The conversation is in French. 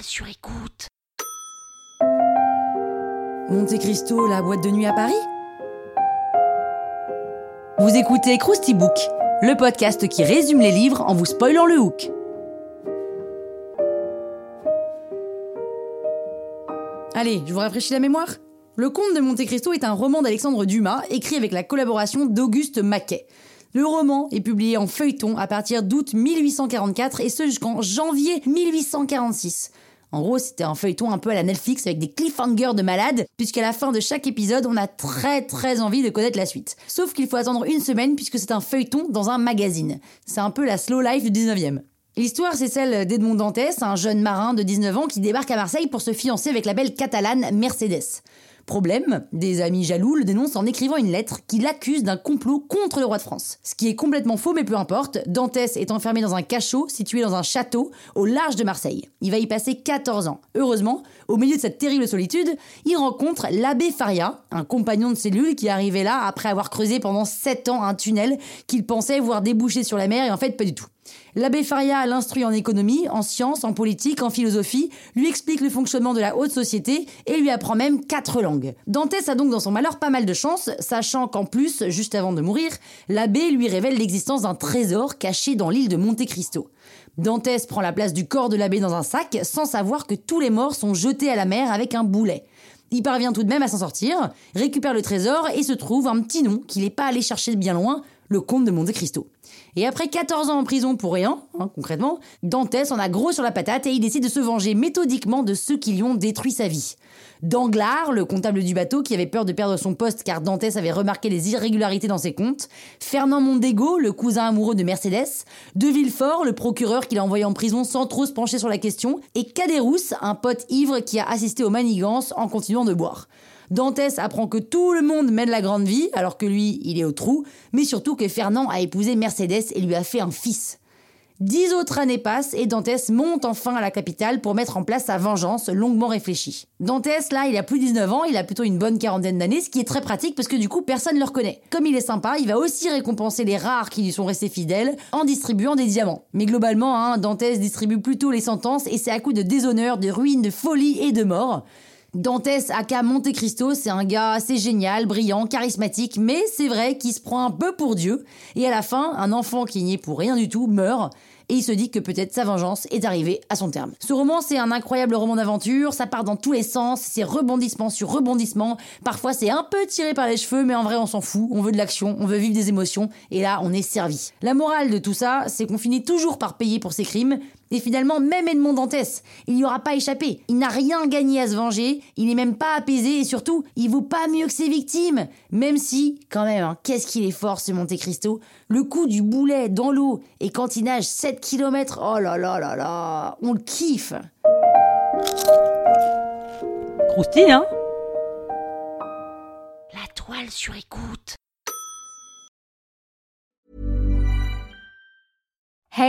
Sur écoute. Monte Cristo, la boîte de nuit à Paris? Vous écoutez Krusty Book, le podcast qui résume les livres en vous spoilant le hook. Allez, je vous rafraîchis la mémoire Le Comte de Monte Cristo est un roman d'Alexandre Dumas, écrit avec la collaboration d'Auguste Maquet. Le roman est publié en feuilleton à partir d'août 1844 et ce jusqu'en janvier 1846. En gros, c'était un feuilleton un peu à la Netflix avec des cliffhangers de malade, puisqu'à la fin de chaque épisode, on a très très envie de connaître la suite. Sauf qu'il faut attendre une semaine puisque c'est un feuilleton dans un magazine. C'est un peu la slow life du 19e. L'histoire, c'est celle d'Edmond Dantès, un jeune marin de 19 ans qui débarque à Marseille pour se fiancer avec la belle catalane Mercedes. Problème, des amis jaloux le dénoncent en écrivant une lettre qui l'accuse d'un complot contre le roi de France. Ce qui est complètement faux, mais peu importe, Dantès est enfermé dans un cachot situé dans un château au large de Marseille. Il va y passer 14 ans. Heureusement, au milieu de cette terrible solitude, il rencontre l'abbé Faria, un compagnon de cellule qui arrivait là après avoir creusé pendant 7 ans un tunnel qu'il pensait voir déboucher sur la mer et en fait pas du tout. L'abbé Faria l'instruit en économie, en sciences, en politique, en philosophie, lui explique le fonctionnement de la haute société et lui apprend même quatre langues. Dantès a donc dans son malheur pas mal de chance, sachant qu'en plus, juste avant de mourir, l'abbé lui révèle l'existence d'un trésor caché dans l'île de Monte Cristo. Dantès prend la place du corps de l'abbé dans un sac sans savoir que tous les morts sont jetés à la mer avec un boulet. Il parvient tout de même à s'en sortir, récupère le trésor et se trouve un petit nom qu'il n'est pas allé chercher bien loin, le comte de Monte Cristo. Et après 14 ans en prison pour rien, hein, concrètement, Dantès en a gros sur la patate et il décide de se venger méthodiquement de ceux qui lui ont détruit sa vie. Danglars, le comptable du bateau qui avait peur de perdre son poste car Dantès avait remarqué les irrégularités dans ses comptes, Fernand Mondego, le cousin amoureux de Mercedes, De Villefort, le procureur qui l'a envoyé en prison sans trop se pencher sur la question, et Caderousse, un pote ivre qui a assisté aux manigances en continuant de boire. Dantès apprend que tout le monde mène la grande vie, alors que lui, il est au trou, mais surtout que Fernand a épousé Mercedes et lui a fait un fils. Dix autres années passent et Dantès monte enfin à la capitale pour mettre en place sa vengeance longuement réfléchie. Dantès, là, il a plus de 19 ans, il a plutôt une bonne quarantaine d'années, ce qui est très pratique parce que du coup, personne ne le reconnaît. Comme il est sympa, il va aussi récompenser les rares qui lui sont restés fidèles en distribuant des diamants. Mais globalement, hein, Dantès distribue plutôt les sentences et c'est à coup de déshonneur, de ruines, de folie et de mort. Dantès aka Monte Cristo, c'est un gars assez génial, brillant, charismatique, mais c'est vrai qu'il se prend un peu pour Dieu. Et à la fin, un enfant qui n'y est pour rien du tout meurt. Et il se dit que peut-être sa vengeance est arrivée à son terme. Ce roman, c'est un incroyable roman d'aventure, ça part dans tous les sens, c'est rebondissement sur rebondissement, parfois c'est un peu tiré par les cheveux, mais en vrai on s'en fout, on veut de l'action, on veut vivre des émotions, et là on est servi. La morale de tout ça, c'est qu'on finit toujours par payer pour ses crimes, et finalement, même Edmond Dantès, il n'y aura pas échappé. Il n'a rien gagné à se venger, il n'est même pas apaisé et surtout, il vaut pas mieux que ses victimes. Même si, quand même, hein, qu'est-ce qu'il est fort ce Monte Cristo. Le coup du boulet dans l'eau et quand il nage 7 km, oh là là là là, on le kiffe. Croustille, hein? La toile sur écoute.